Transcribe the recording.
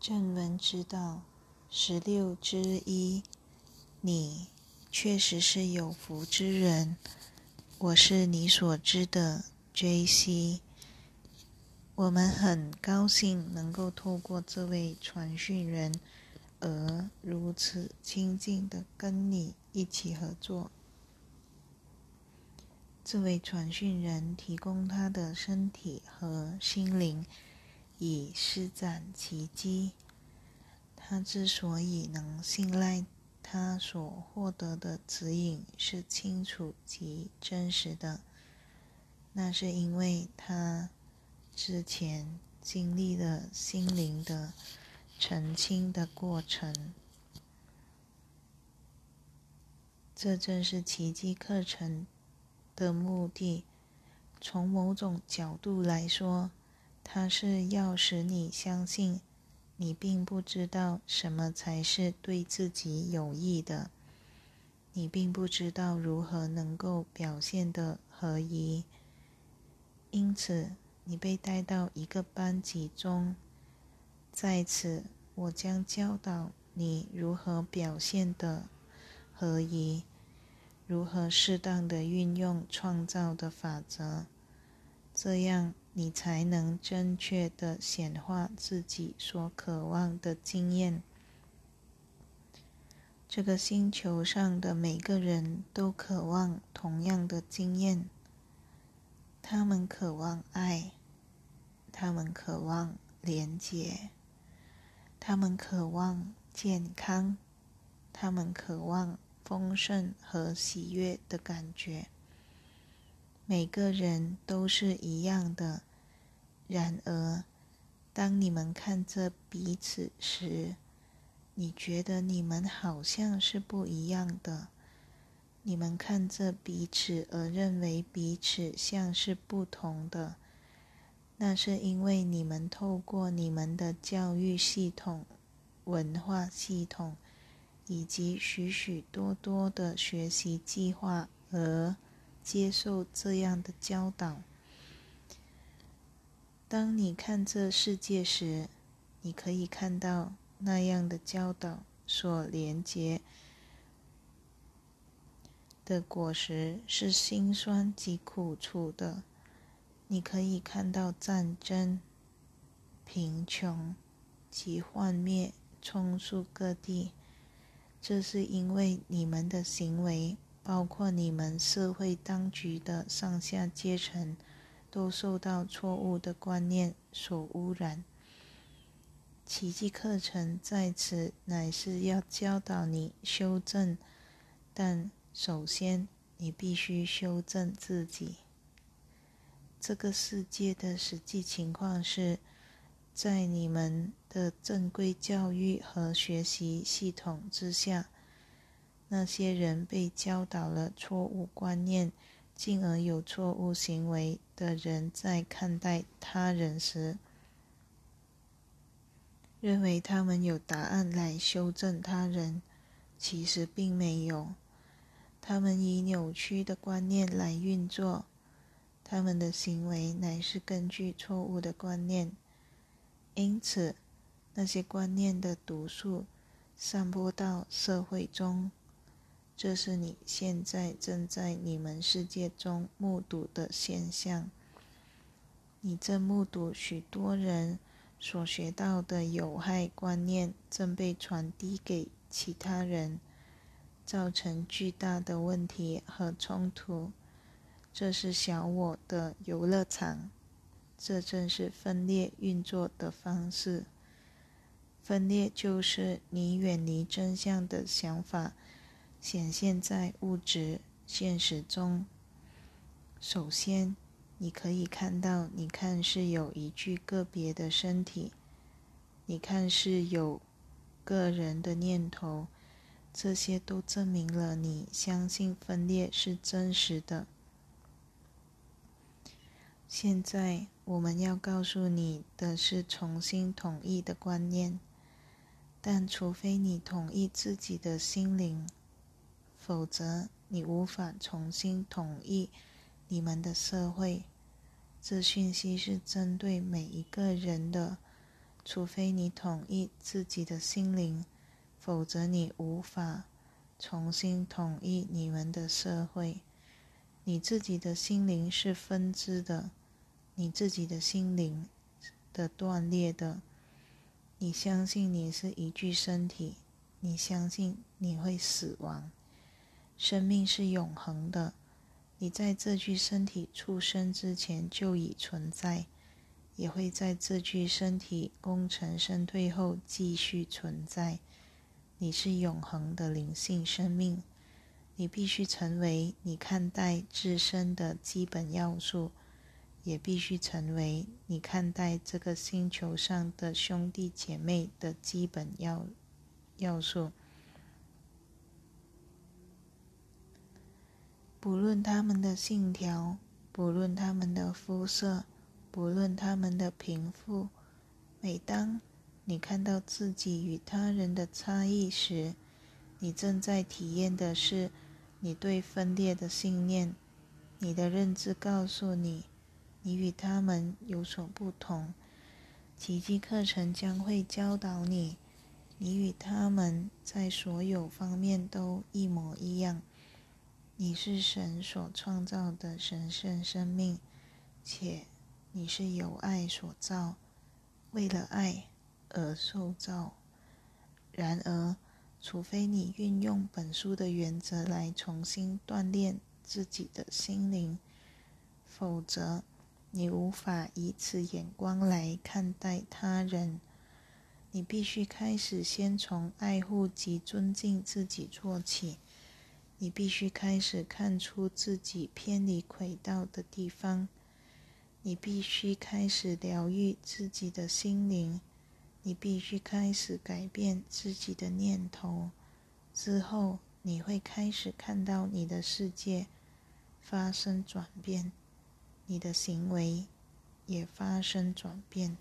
正文之道十六之一，你确实是有福之人。我是你所知的 J.C。我们很高兴能够透过这位传讯人而如此亲近的跟你一起合作。这位传讯人提供他的身体和心灵。以施展奇迹。他之所以能信赖他所获得的指引是清楚及真实的，那是因为他之前经历了心灵的澄清的过程。这正是奇迹课程的目的。从某种角度来说。它是要使你相信，你并不知道什么才是对自己有益的，你并不知道如何能够表现的合宜，因此你被带到一个班级中，在此我将教导你如何表现的合宜，如何适当的运用创造的法则，这样。你才能正确的显化自己所渴望的经验。这个星球上的每个人都渴望同样的经验。他们渴望爱，他们渴望连接，他们渴望健康，他们渴望丰盛和喜悦的感觉。每个人都是一样的。然而，当你们看着彼此时，你觉得你们好像是不一样的。你们看着彼此而认为彼此像是不同的，那是因为你们透过你们的教育系统、文化系统以及许许多多的学习计划而接受这样的教导。当你看这世界时，你可以看到那样的教导所连接的果实是辛酸及苦楚的。你可以看到战争、贫穷及幻灭充斥各地，这是因为你们的行为，包括你们社会当局的上下阶层。都受到错误的观念所污染。奇迹课程在此乃是要教导你修正，但首先你必须修正自己。这个世界的实际情况是，在你们的正规教育和学习系统之下，那些人被教导了错误观念。进而有错误行为的人，在看待他人时，认为他们有答案来修正他人，其实并没有。他们以扭曲的观念来运作，他们的行为乃是根据错误的观念。因此，那些观念的毒素散播到社会中。这是你现在正在你们世界中目睹的现象。你正目睹许多人所学到的有害观念正被传递给其他人，造成巨大的问题和冲突。这是小我的游乐场，这正是分裂运作的方式。分裂就是你远离真相的想法。显现在物质现实中。首先，你可以看到，你看是有一具个别的身体，你看是有个人的念头，这些都证明了你相信分裂是真实的。现在，我们要告诉你的是重新统一的观念，但除非你统一自己的心灵。否则，你无法重新统一你们的社会。这讯息是针对每一个人的，除非你统一自己的心灵，否则你无法重新统一你们的社会。你自己的心灵是分支的，你自己的心灵的断裂的。你相信你是一具身体，你相信你会死亡。生命是永恒的，你在这具身体出生之前就已存在，也会在这具身体功成身退后继续存在。你是永恒的灵性生命，你必须成为你看待自身的基本要素。也必须成为你看待这个星球上的兄弟姐妹的基本要要素。不论他们的信条，不论他们的肤色，不论他们的贫富，每当你看到自己与他人的差异时，你正在体验的是你对分裂的信念。你的认知告诉你。你与他们有所不同，奇迹课程将会教导你，你与他们在所有方面都一模一样。你是神所创造的神圣生命，且你是由爱所造，为了爱而受造。然而，除非你运用本书的原则来重新锻炼自己的心灵，否则。你无法以此眼光来看待他人。你必须开始先从爱护及尊敬自己做起。你必须开始看出自己偏离轨道的地方。你必须开始疗愈自己的心灵。你必须开始改变自己的念头。之后，你会开始看到你的世界发生转变。你的行为也发生转变。